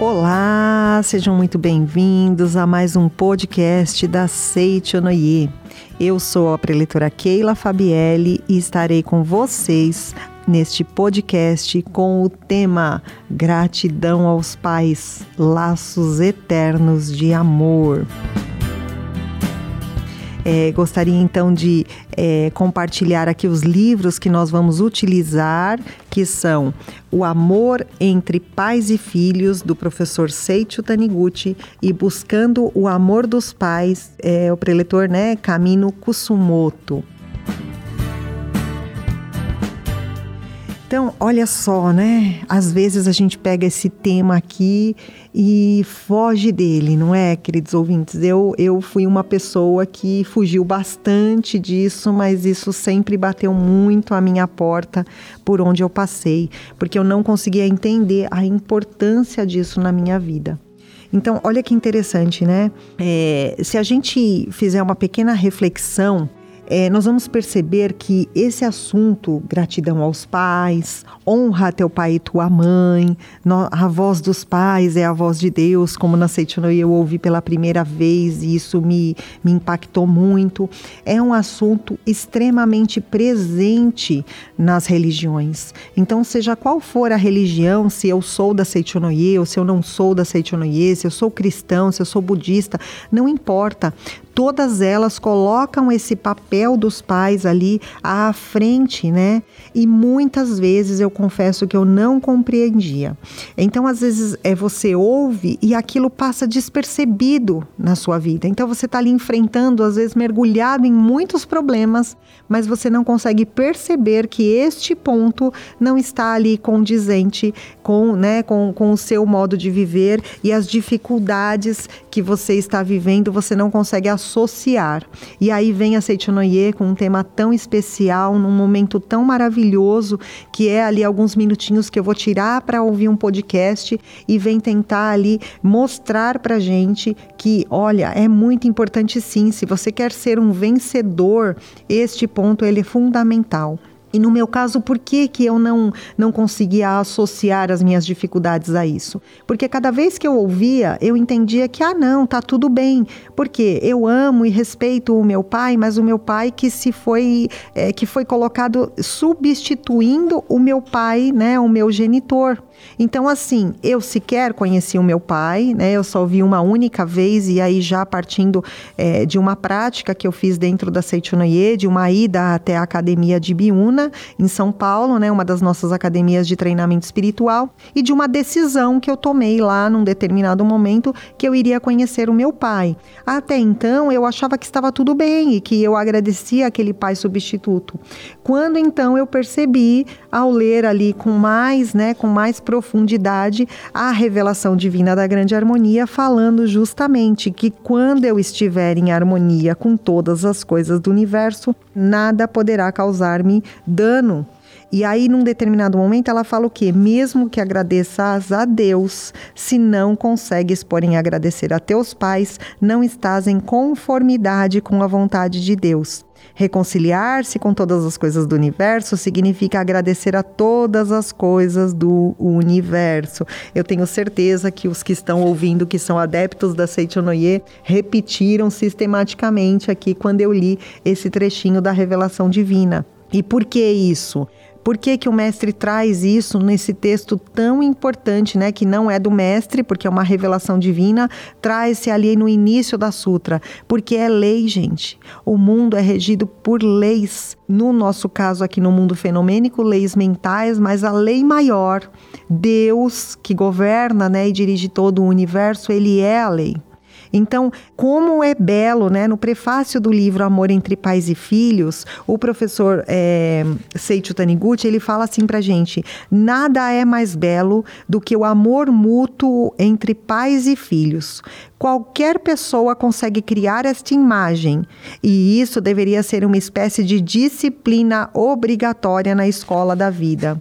Olá, sejam muito bem-vindos a mais um podcast da Seichonoye. Eu sou a preletora Keila Fabielle e estarei com vocês neste podcast com o tema Gratidão aos Pais, Laços Eternos de Amor. É, gostaria então de é, compartilhar aqui os livros que nós vamos utilizar, que são O Amor entre Pais e Filhos, do professor Seiichi Taniguchi, e Buscando o Amor dos Pais, é, o preletor né, Camino Kusumoto. Então, olha só, né? Às vezes a gente pega esse tema aqui e foge dele, não é, queridos ouvintes? Eu, eu fui uma pessoa que fugiu bastante disso, mas isso sempre bateu muito a minha porta por onde eu passei, porque eu não conseguia entender a importância disso na minha vida. Então, olha que interessante, né? É, se a gente fizer uma pequena reflexão é, nós vamos perceber que esse assunto, gratidão aos pais, honra teu pai e tua mãe, a voz dos pais é a voz de Deus, como na Seitonoi eu ouvi pela primeira vez e isso me, me impactou muito. É um assunto extremamente presente nas religiões. Então, seja qual for a religião, se eu sou da Seichonoye ou se eu não sou da Seichonoye, se eu sou cristão, se eu sou budista, não importa todas elas colocam esse papel dos pais ali à frente, né? E muitas vezes eu confesso que eu não compreendia. Então, às vezes, é você ouve e aquilo passa despercebido na sua vida. Então, você está ali enfrentando, às vezes, mergulhado em muitos problemas, mas você não consegue perceber que este ponto não está ali condizente com, né, com, com o seu modo de viver e as dificuldades que você está vivendo, você não consegue assumir associar. E aí vem a Seichonoye com um tema tão especial, num momento tão maravilhoso, que é ali alguns minutinhos que eu vou tirar para ouvir um podcast e vem tentar ali mostrar para gente que, olha, é muito importante sim, se você quer ser um vencedor, este ponto ele é fundamental. E no meu caso, por que, que eu não, não conseguia associar as minhas dificuldades a isso? Porque cada vez que eu ouvia, eu entendia que, ah, não, tá tudo bem. Porque eu amo e respeito o meu pai, mas o meu pai que se foi, é, que foi colocado substituindo o meu pai, né, o meu genitor. Então, assim, eu sequer conheci o meu pai, né? Eu só vi uma única vez e aí já partindo é, de uma prática que eu fiz dentro da Seichonoye, de uma ida até a academia de Biúna, em São Paulo, né? Uma das nossas academias de treinamento espiritual e de uma decisão que eu tomei lá num determinado momento que eu iria conhecer o meu pai. Até então, eu achava que estava tudo bem e que eu agradecia aquele pai substituto. Quando então eu percebi ao ler ali com mais, né, com mais profundidade a revelação divina da grande harmonia, falando justamente que quando eu estiver em harmonia com todas as coisas do universo, nada poderá causar-me dano. E aí, num determinado momento, ela fala o quê? Mesmo que agradeças a Deus, se não consegues, porém, agradecer a teus pais, não estás em conformidade com a vontade de Deus. Reconciliar-se com todas as coisas do universo significa agradecer a todas as coisas do universo. Eu tenho certeza que os que estão ouvindo, que são adeptos da Seichonoye, repetiram sistematicamente aqui quando eu li esse trechinho da revelação divina. E por que isso? Por que, que o mestre traz isso nesse texto tão importante, né? Que não é do mestre, porque é uma revelação divina, traz-se ali no início da sutra. Porque é lei, gente. O mundo é regido por leis. No nosso caso, aqui no mundo fenomênico, leis mentais, mas a lei maior, Deus, que governa né, e dirige todo o universo, ele é a lei. Então, como é belo, né? No prefácio do livro Amor entre Pais e Filhos, o professor é, Seiichi Taniguchi, ele fala assim pra gente, nada é mais belo do que o amor mútuo entre pais e filhos. Qualquer pessoa consegue criar esta imagem, e isso deveria ser uma espécie de disciplina obrigatória na escola da vida.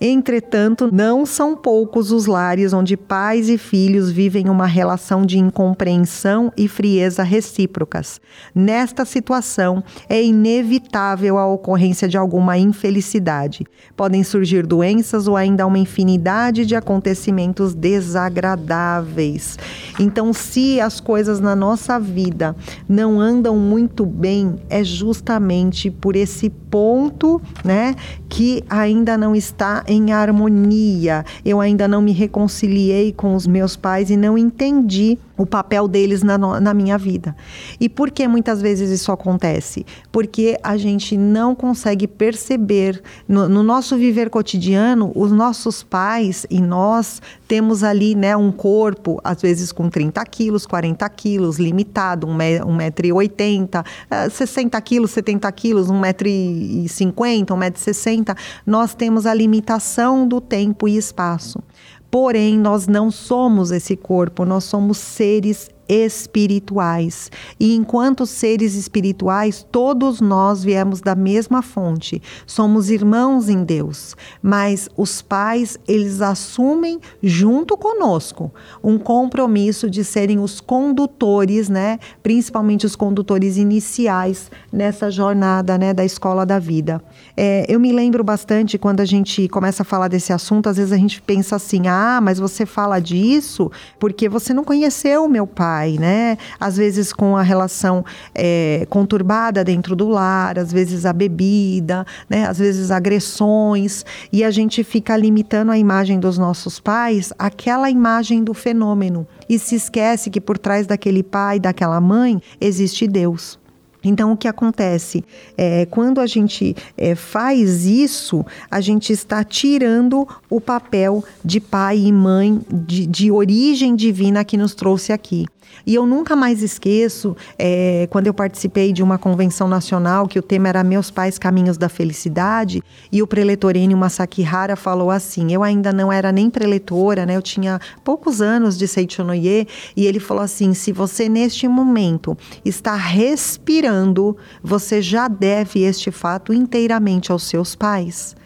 Entretanto, não são poucos os lares onde pais e filhos vivem uma relação de incompreensão e frieza recíprocas. Nesta situação, é inevitável a ocorrência de alguma infelicidade. Podem surgir doenças ou ainda uma infinidade de acontecimentos desagradáveis. Então, se as coisas na nossa vida não andam muito bem, é justamente por esse ponto, né, que ainda não está em harmonia. Eu ainda não me reconciliei com os meus pais e não entendi o papel deles na, na minha vida. E por que muitas vezes isso acontece? Porque a gente não consegue perceber no, no nosso viver cotidiano, os nossos pais e nós temos ali né, um corpo, às vezes com 30 quilos, 40 quilos, limitado, 1,80m, 60 quilos, 70 quilos, 1,50m, 1,60m. Nós temos a limitação do tempo e espaço. Porém, nós não somos esse corpo, nós somos seres espirituais. E enquanto seres espirituais, todos nós viemos da mesma fonte. Somos irmãos em Deus, mas os pais, eles assumem junto conosco um compromisso de serem os condutores, né, principalmente os condutores iniciais nessa jornada, né, da escola da vida. É, eu me lembro bastante quando a gente começa a falar desse assunto, às vezes a gente pensa assim: "Ah, mas você fala disso porque você não conheceu meu pai" pai, né? Às vezes com a relação é, conturbada dentro do lar, às vezes a bebida, né? Às vezes agressões e a gente fica limitando a imagem dos nossos pais àquela imagem do fenômeno e se esquece que por trás daquele pai, daquela mãe, existe Deus. Então, o que acontece? É, quando a gente é, faz isso, a gente está tirando o papel de pai e mãe de, de origem divina que nos trouxe aqui. E eu nunca mais esqueço é, quando eu participei de uma convenção nacional que o tema era Meus Pais Caminhos da Felicidade e o preletor Enio Masakihara falou assim: eu ainda não era nem preletora, né? Eu tinha poucos anos de Seichonoye e ele falou assim: se você neste momento está respirando, você já deve este fato inteiramente aos seus pais.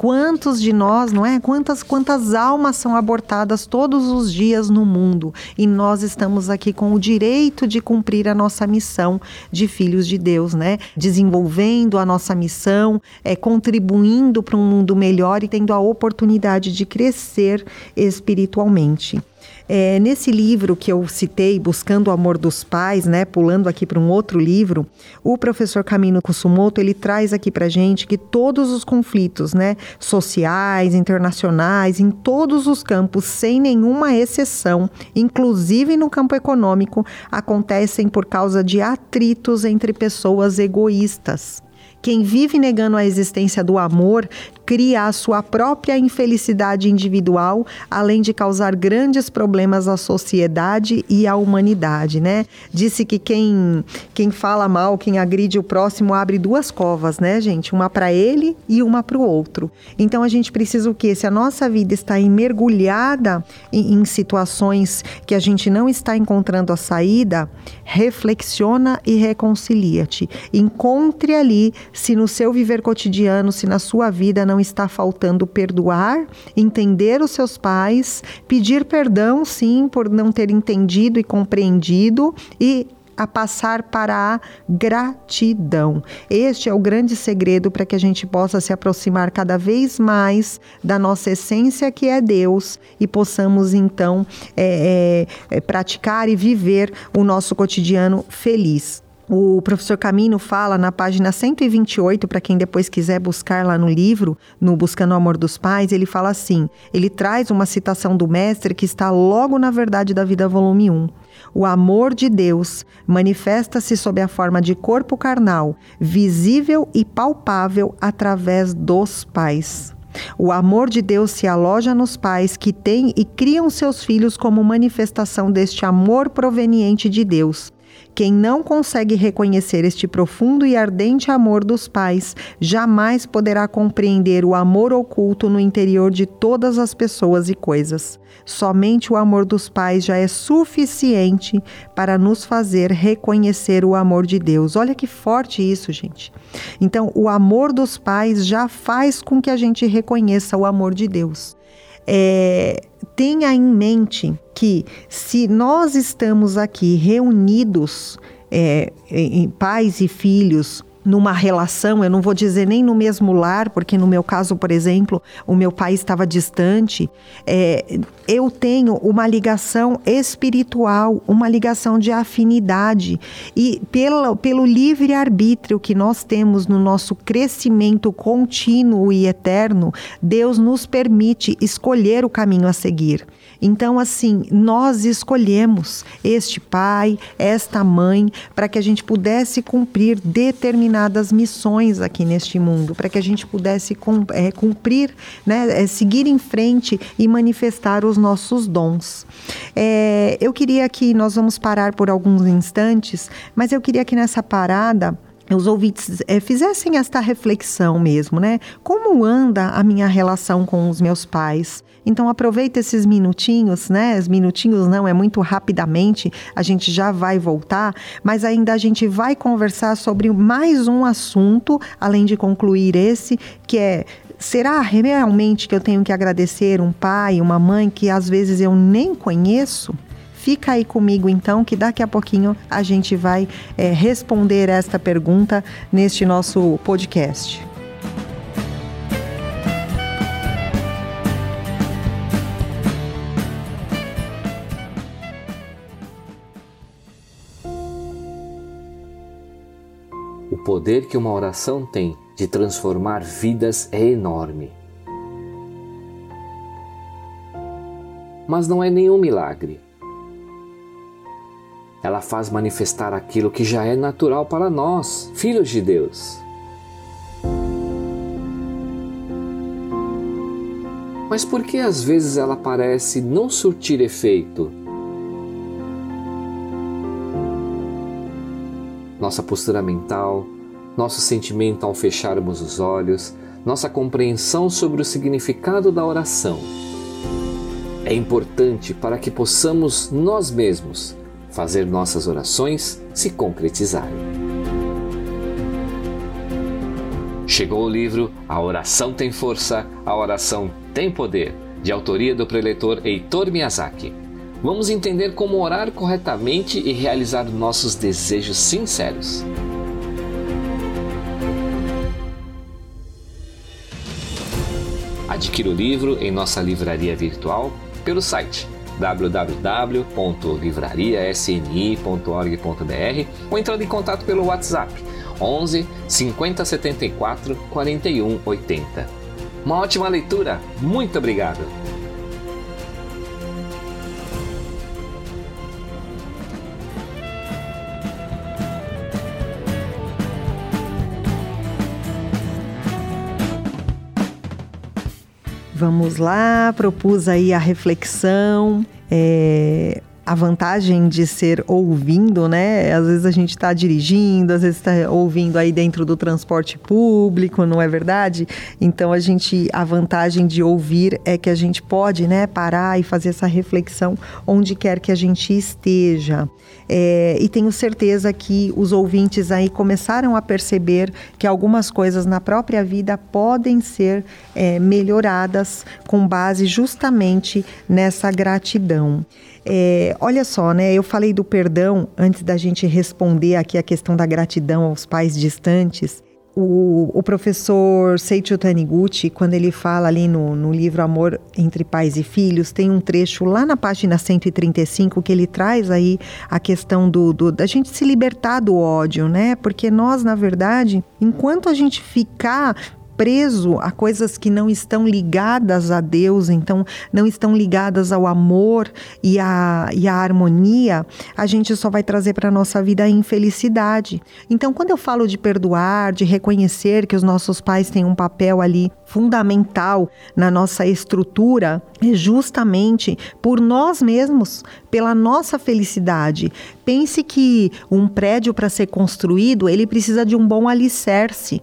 Quantos de nós, não é? Quantas quantas almas são abortadas todos os dias no mundo e nós estamos aqui com o direito de cumprir a nossa missão de filhos de Deus, né? Desenvolvendo a nossa missão, é contribuindo para um mundo melhor e tendo a oportunidade de crescer espiritualmente. É, nesse livro que eu citei, Buscando o Amor dos Pais, né, pulando aqui para um outro livro, o professor Camino Kusumoto ele traz aqui para gente que todos os conflitos, né, sociais, internacionais, em todos os campos, sem nenhuma exceção, inclusive no campo econômico, acontecem por causa de atritos entre pessoas egoístas. Quem vive negando a existência do amor cria a sua própria infelicidade individual, além de causar grandes problemas à sociedade e à humanidade, né? Disse que quem, quem fala mal, quem agride o próximo, abre duas covas, né, gente? Uma para ele e uma para o outro. Então a gente precisa o quê? Se a nossa vida está mergulhada em, em situações que a gente não está encontrando a saída, reflexiona e reconcilia-te. Encontre ali se no seu viver cotidiano, se na sua vida não está faltando perdoar, entender os seus pais, pedir perdão, sim, por não ter entendido e compreendido e a passar para a gratidão. Este é o grande segredo para que a gente possa se aproximar cada vez mais da nossa essência, que é Deus, e possamos então é, é, é praticar e viver o nosso cotidiano feliz. O professor Camino fala na página 128, para quem depois quiser buscar lá no livro, no Buscando o Amor dos Pais, ele fala assim: ele traz uma citação do mestre que está logo na Verdade da Vida, volume 1. O amor de Deus manifesta-se sob a forma de corpo carnal, visível e palpável através dos pais. O amor de Deus se aloja nos pais que têm e criam seus filhos como manifestação deste amor proveniente de Deus Quem não consegue reconhecer este profundo e ardente amor dos pais jamais poderá compreender o amor oculto no interior de todas as pessoas e coisas. Somente o amor dos pais já é suficiente para nos fazer reconhecer o amor de Deus. Olha que forte isso, gente. Então, o amor dos pais já faz com que a gente reconheça o amor de Deus. É, tenha em mente que se nós estamos aqui reunidos, é, em pais e filhos, numa relação, eu não vou dizer nem no mesmo lar, porque no meu caso, por exemplo, o meu pai estava distante, é, eu tenho uma ligação espiritual, uma ligação de afinidade. E pelo, pelo livre-arbítrio que nós temos no nosso crescimento contínuo e eterno, Deus nos permite escolher o caminho a seguir. Então, assim, nós escolhemos este pai, esta mãe, para que a gente pudesse cumprir determinadas missões aqui neste mundo, para que a gente pudesse é, cumprir, né, é, seguir em frente e manifestar os nossos dons. É, eu queria que nós vamos parar por alguns instantes, mas eu queria que nessa parada os ouvintes é, fizessem esta reflexão mesmo, né? Como anda a minha relação com os meus pais? Então aproveita esses minutinhos, né? Os minutinhos não é muito rapidamente, a gente já vai voltar, mas ainda a gente vai conversar sobre mais um assunto, além de concluir esse, que é será realmente que eu tenho que agradecer um pai, uma mãe que às vezes eu nem conheço? Fica aí comigo então, que daqui a pouquinho a gente vai é, responder esta pergunta neste nosso podcast. O poder que uma oração tem de transformar vidas é enorme. Mas não é nenhum milagre ela faz manifestar aquilo que já é natural para nós, filhos de Deus. Mas por que às vezes ela parece não surtir efeito? Nossa postura mental, nosso sentimento ao fecharmos os olhos, nossa compreensão sobre o significado da oração. É importante para que possamos nós mesmos fazer nossas orações se concretizarem. Chegou o livro A Oração Tem Força, A Oração Tem Poder, de autoria do preletor Heitor Miyazaki. Vamos entender como orar corretamente e realizar nossos desejos sinceros. Adquira o livro em nossa livraria virtual pelo site www.livrariasni.org.br ou entrando em contato pelo WhatsApp 11 50 74 41 80. Uma ótima leitura, muito obrigado! Vamos lá, propus aí a reflexão. É, a vantagem de ser ouvindo, né? Às vezes a gente está dirigindo, às vezes está ouvindo aí dentro do transporte público, não é verdade? Então a gente, a vantagem de ouvir é que a gente pode, né, parar e fazer essa reflexão onde quer que a gente esteja. É, e tenho certeza que os ouvintes aí começaram a perceber que algumas coisas na própria vida podem ser é, melhoradas com base justamente nessa gratidão. É, olha só, né? Eu falei do perdão antes da gente responder aqui a questão da gratidão aos pais distantes. O, o professor Seiichi Taniguchi, quando ele fala ali no, no livro Amor entre Pais e Filhos, tem um trecho lá na página 135 que ele traz aí a questão do, do da gente se libertar do ódio, né? Porque nós, na verdade, enquanto a gente ficar preso a coisas que não estão ligadas a Deus, então não estão ligadas ao amor e à, e à harmonia, a gente só vai trazer para a nossa vida a infelicidade. Então, quando eu falo de perdoar, de reconhecer que os nossos pais têm um papel ali fundamental na nossa estrutura, é justamente por nós mesmos, pela nossa felicidade. Pense que um prédio para ser construído, ele precisa de um bom alicerce.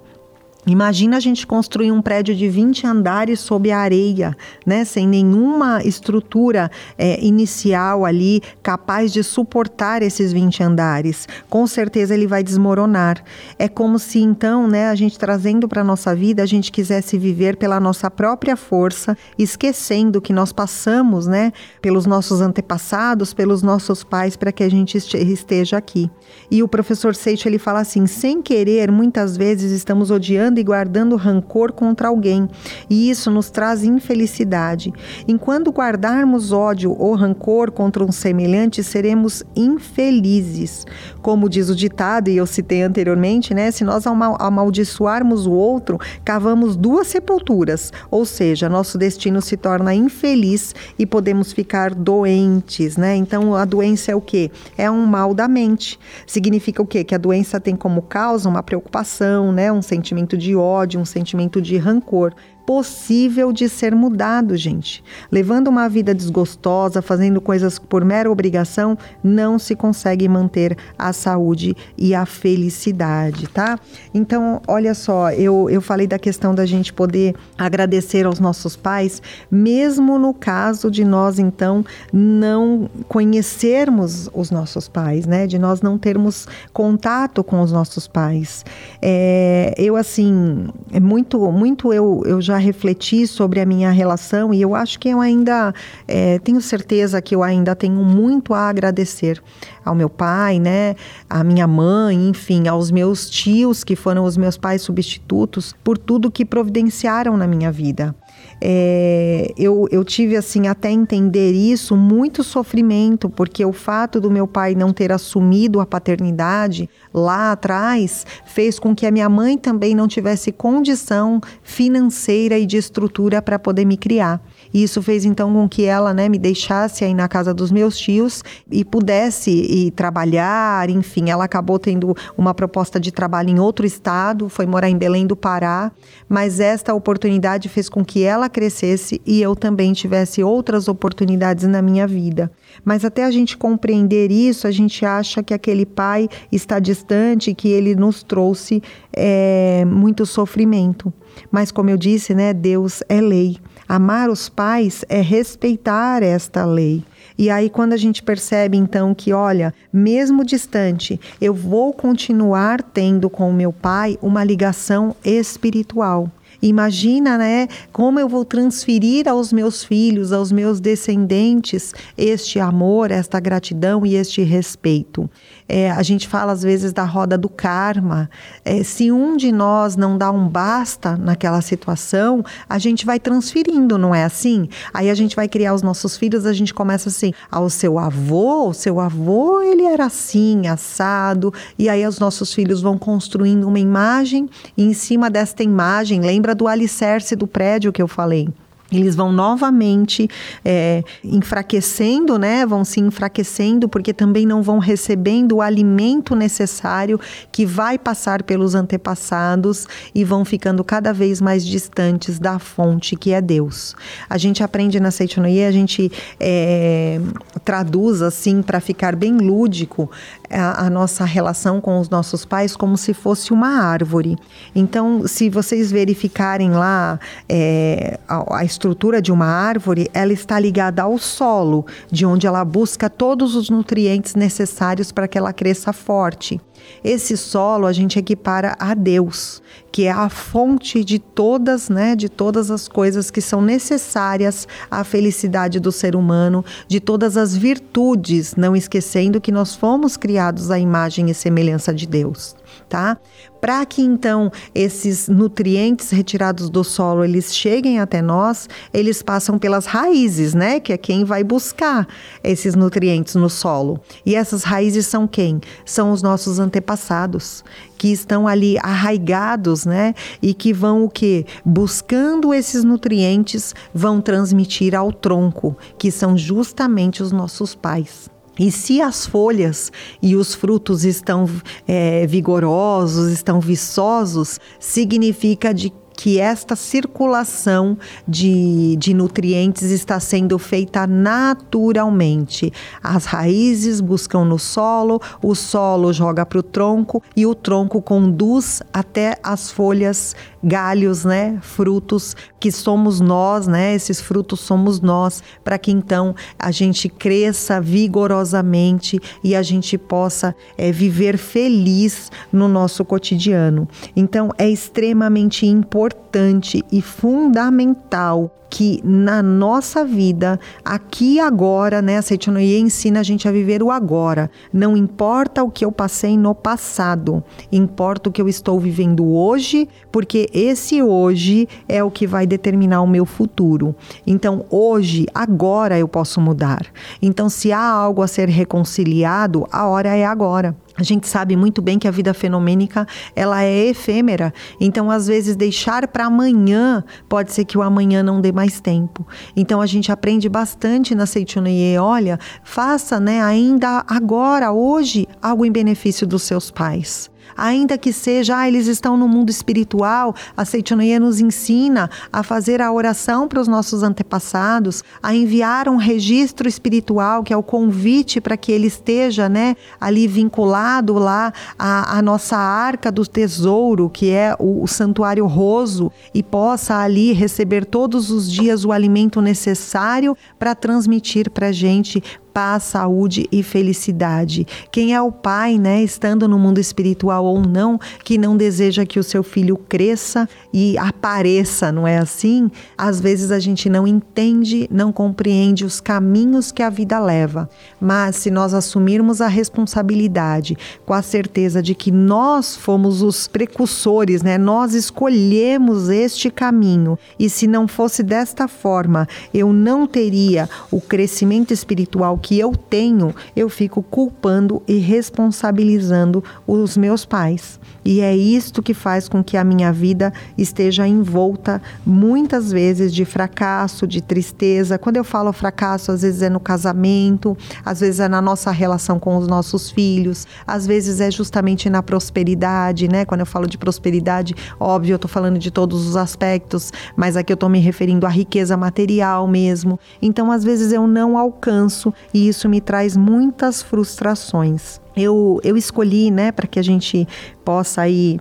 Imagina a gente construir um prédio de 20 andares sob a areia, né, sem nenhuma estrutura é, inicial ali capaz de suportar esses 20 andares. Com certeza ele vai desmoronar. É como se então, né, a gente trazendo para a nossa vida, a gente quisesse viver pela nossa própria força, esquecendo que nós passamos, né, pelos nossos antepassados, pelos nossos pais, para que a gente esteja aqui. E o professor Seixo ele fala assim: sem querer, muitas vezes estamos odiando e guardando rancor contra alguém, e isso nos traz infelicidade. Enquanto guardarmos ódio ou rancor contra um semelhante, seremos infelizes. Como diz o ditado, e eu citei anteriormente, né? Se nós amaldiçoarmos o outro, cavamos duas sepulturas, ou seja, nosso destino se torna infeliz e podemos ficar doentes, né? Então a doença é o que? É um mal da mente. Significa o quê? Que a doença tem como causa uma preocupação, né? Um sentimento de de ódio, um sentimento de rancor possível de ser mudado, gente. Levando uma vida desgostosa, fazendo coisas por mera obrigação, não se consegue manter a saúde e a felicidade, tá? Então, olha só, eu, eu falei da questão da gente poder agradecer aos nossos pais, mesmo no caso de nós, então, não conhecermos os nossos pais, né? De nós não termos contato com os nossos pais. É, eu, assim, é muito, muito eu, eu já refleti sobre a minha relação e eu acho que eu ainda é, tenho certeza que eu ainda tenho muito a agradecer ao meu pai, né, à minha mãe, enfim, aos meus tios que foram os meus pais substitutos por tudo que providenciaram na minha vida. É, eu, eu tive assim até entender isso muito sofrimento porque o fato do meu pai não ter assumido a paternidade lá atrás fez com que a minha mãe também não tivesse condição financeira e de estrutura para poder me criar. E isso fez então com que ela, né, me deixasse aí na casa dos meus tios e pudesse ir trabalhar, enfim, ela acabou tendo uma proposta de trabalho em outro estado, foi morar em Belém do Pará, mas esta oportunidade fez com que ela crescesse e eu também tivesse outras oportunidades na minha vida. Mas até a gente compreender isso, a gente acha que aquele pai está distante, que ele nos trouxe é, muito sofrimento. Mas como eu disse, né, Deus é lei. Amar os pais é respeitar esta lei. E aí, quando a gente percebe então que, olha, mesmo distante, eu vou continuar tendo com o meu pai uma ligação espiritual. Imagina, né, como eu vou transferir aos meus filhos, aos meus descendentes, este amor, esta gratidão e este respeito. É, a gente fala às vezes da roda do karma. É, se um de nós não dá um basta naquela situação, a gente vai transferindo, não é assim? Aí a gente vai criar os nossos filhos, a gente começa assim: ao ah, seu avô, o seu avô, ele era assim, assado, e aí os nossos filhos vão construindo uma imagem, e em cima desta imagem, lembra do alicerce do prédio que eu falei? Eles vão novamente é, enfraquecendo, né? Vão se enfraquecendo porque também não vão recebendo o alimento necessário que vai passar pelos antepassados e vão ficando cada vez mais distantes da fonte que é Deus. A gente aprende na Seitonoye, a gente é, traduz assim para ficar bem lúdico a, a, nossa relação com os nossos pais como se fosse uma árvore. Então, se vocês verificarem lá é, a, a estrutura de uma árvore, ela está ligada ao solo, de onde ela busca todos os nutrientes necessários para que ela cresça forte. Esse solo a gente equipara a Deus, que é a fonte de todas, né, de todas as coisas que são necessárias à felicidade do ser humano, de todas as virtudes, não esquecendo que nós fomos criados à imagem e semelhança de Deus. Tá? Para que então esses nutrientes retirados do solo eles cheguem até nós, eles passam pelas raízes, né? Que é quem vai buscar esses nutrientes no solo. E essas raízes são quem? São os nossos antepassados, que estão ali arraigados, né? E que vão o que? Buscando esses nutrientes, vão transmitir ao tronco, que são justamente os nossos pais. E se as folhas e os frutos estão é, vigorosos, estão viçosos, significa de que esta circulação de, de nutrientes está sendo feita naturalmente. As raízes buscam no solo, o solo joga para o tronco e o tronco conduz até as folhas galhos, né, frutos que somos nós, né? Esses frutos somos nós, para que então a gente cresça vigorosamente e a gente possa é, viver feliz no nosso cotidiano. Então é extremamente importante e fundamental que na nossa vida, aqui e agora, né, a Seitonoye ensina a gente a viver o agora. Não importa o que eu passei no passado, importa o que eu estou vivendo hoje, porque esse hoje é o que vai determinar o meu futuro. Então, hoje, agora eu posso mudar. Então, se há algo a ser reconciliado, a hora é agora. A gente sabe muito bem que a vida fenomênica ela é efêmera, então às vezes deixar para amanhã pode ser que o amanhã não dê mais tempo. Então a gente aprende bastante na Seichunoye, olha, faça, né, ainda agora, hoje, algo em benefício dos seus pais ainda que seja, ah, eles estão no mundo espiritual, a Seitonoye nos ensina a fazer a oração para os nossos antepassados, a enviar um registro espiritual, que é o convite para que ele esteja, né, ali vinculado lá à, à nossa arca do tesouro, que é o, o santuário roso, e possa ali receber todos os dias o alimento necessário para transmitir para a gente paz, saúde e felicidade. Quem é o pai, né, estando no mundo espiritual ou não, que não deseja que o seu filho cresça e apareça, não é assim? Às vezes a gente não entende, não compreende os caminhos que a vida leva. Mas se nós assumirmos a responsabilidade com a certeza de que nós fomos os precursores, né? Nós escolhemos este caminho e se não fosse desta forma, eu não teria o crescimento espiritual que eu tenho, eu fico culpando e responsabilizando os meus pais. E é isto que faz com que a minha vida esteja envolta muitas vezes de fracasso, de tristeza. Quando eu falo fracasso, às vezes é no casamento, às vezes é na nossa relação com os nossos filhos, às vezes é justamente na prosperidade, né? Quando eu falo de prosperidade, óbvio, eu estou falando de todos os aspectos, mas aqui eu estou me referindo à riqueza material mesmo. Então, às vezes eu não alcanço e isso me traz muitas frustrações. Eu, eu escolhi, né, para que a gente possa aí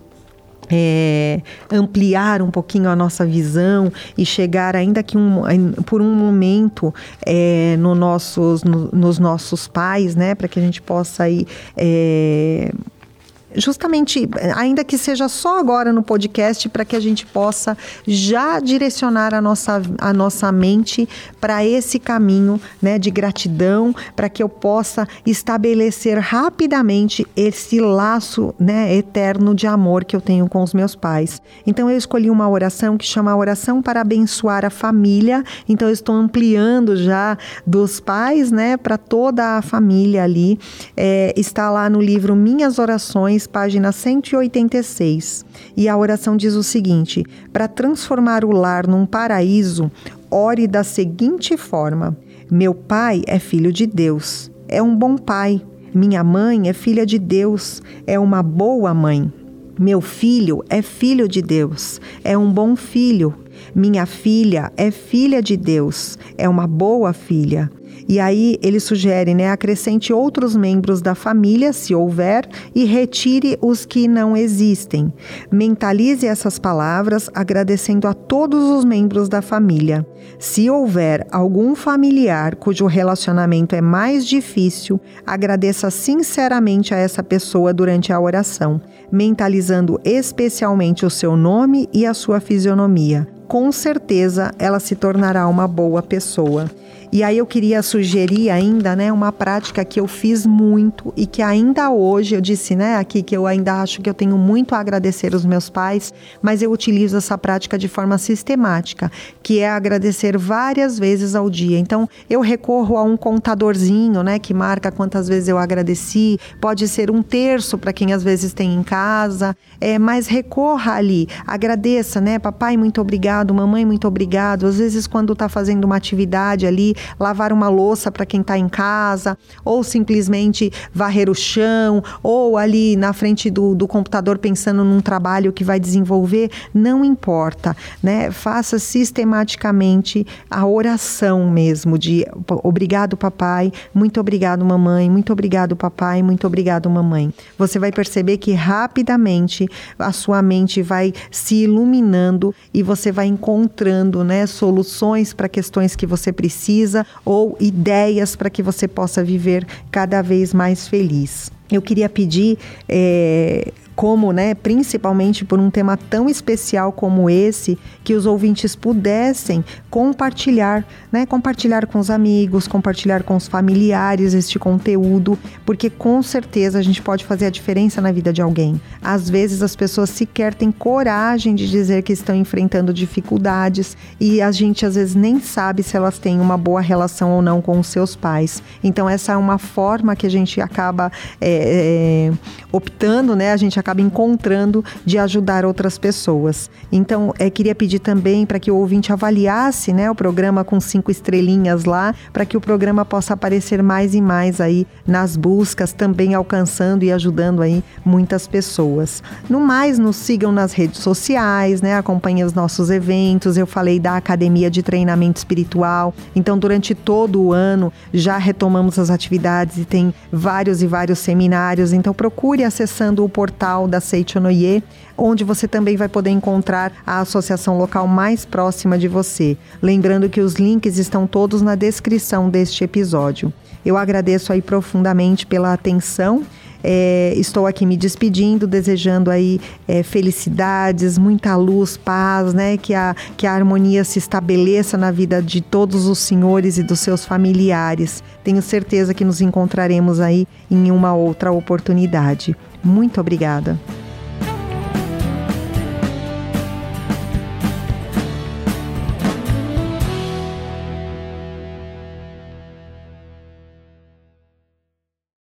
é, ampliar um pouquinho a nossa visão e chegar ainda que um, por um momento é, no nossos, no, nos nossos pais, né, para que a gente possa aí é, justamente, ainda que seja só agora no podcast, para que a gente possa já direcionar a nossa, a nossa mente para esse caminho né, de gratidão, para que eu possa estabelecer rapidamente esse laço né, eterno de amor que eu tenho com os meus pais. Então, eu escolhi uma oração que chama Oração para Abençoar a Família. Então, eu estou ampliando já dos pais né, para toda a família ali. É, está lá no livro Minhas Orações página 186. E a oração diz o seguinte: Para transformar o lar num paraíso, ore da seguinte forma: Meu pai é filho de Deus, é um bom pai. Minha mãe é filha de Deus, é uma boa mãe. Meu filho é filho de Deus, é um bom filho. Minha filha é filha de Deus, é uma boa filha. E aí ele sugere, né, acrescente outros membros da família, se houver, e retire os que não existem. Mentalize essas palavras agradecendo a todos os membros da família. Se houver algum familiar cujo relacionamento é mais difícil, agradeça sinceramente a essa pessoa durante a oração, mentalizando especialmente o seu nome e a sua fisionomia. Com certeza ela se tornará uma boa pessoa. E aí eu queria sugerir ainda, né, uma prática que eu fiz muito e que ainda hoje eu disse, né, aqui que eu ainda acho que eu tenho muito a agradecer os meus pais, mas eu utilizo essa prática de forma sistemática, que é agradecer várias vezes ao dia. Então, eu recorro a um contadorzinho, né, que marca quantas vezes eu agradeci, pode ser um terço para quem às vezes tem em casa, é, mas recorra ali, agradeça, né, papai, muito obrigado, mamãe, muito obrigado. Às vezes quando está fazendo uma atividade ali, lavar uma louça para quem está em casa, ou simplesmente varrer o chão, ou ali na frente do, do computador pensando num trabalho que vai desenvolver, não importa, né? Faça sistematicamente a oração mesmo de obrigado papai, muito obrigado mamãe, muito obrigado papai, muito obrigado mamãe. Você vai perceber que rapidamente a sua mente vai se iluminando e você vai encontrando, né, soluções para questões que você precisa ou ideias para que você possa viver cada vez mais feliz. Eu queria pedir é, como, né, principalmente por um tema tão especial como esse, que os ouvintes pudessem compartilhar, né, compartilhar com os amigos, compartilhar com os familiares este conteúdo, porque com certeza a gente pode fazer a diferença na vida de alguém. Às vezes as pessoas sequer têm coragem de dizer que estão enfrentando dificuldades e a gente às vezes nem sabe se elas têm uma boa relação ou não com os seus pais. Então essa é uma forma que a gente acaba é, é, optando, né? A gente acaba encontrando de ajudar outras pessoas. Então, é, queria pedir também para que o ouvinte avaliasse né, o programa com cinco estrelinhas lá, para que o programa possa aparecer mais e mais aí nas buscas, também alcançando e ajudando aí muitas pessoas. No mais, nos sigam nas redes sociais, né? Acompanhem os nossos eventos. Eu falei da Academia de Treinamento Espiritual. Então, durante todo o ano já retomamos as atividades e tem vários e vários seminários. Então, procure acessando o portal da Seichonoye, onde você também vai poder encontrar a associação local mais próxima de você. Lembrando que os links estão todos na descrição deste episódio. Eu agradeço aí profundamente pela atenção. É, estou aqui me despedindo, desejando aí é, felicidades, muita luz, paz, né? Que a, que a harmonia se estabeleça na vida de todos os senhores e dos seus familiares. Tenho certeza que nos encontraremos aí em uma outra oportunidade. Muito obrigada.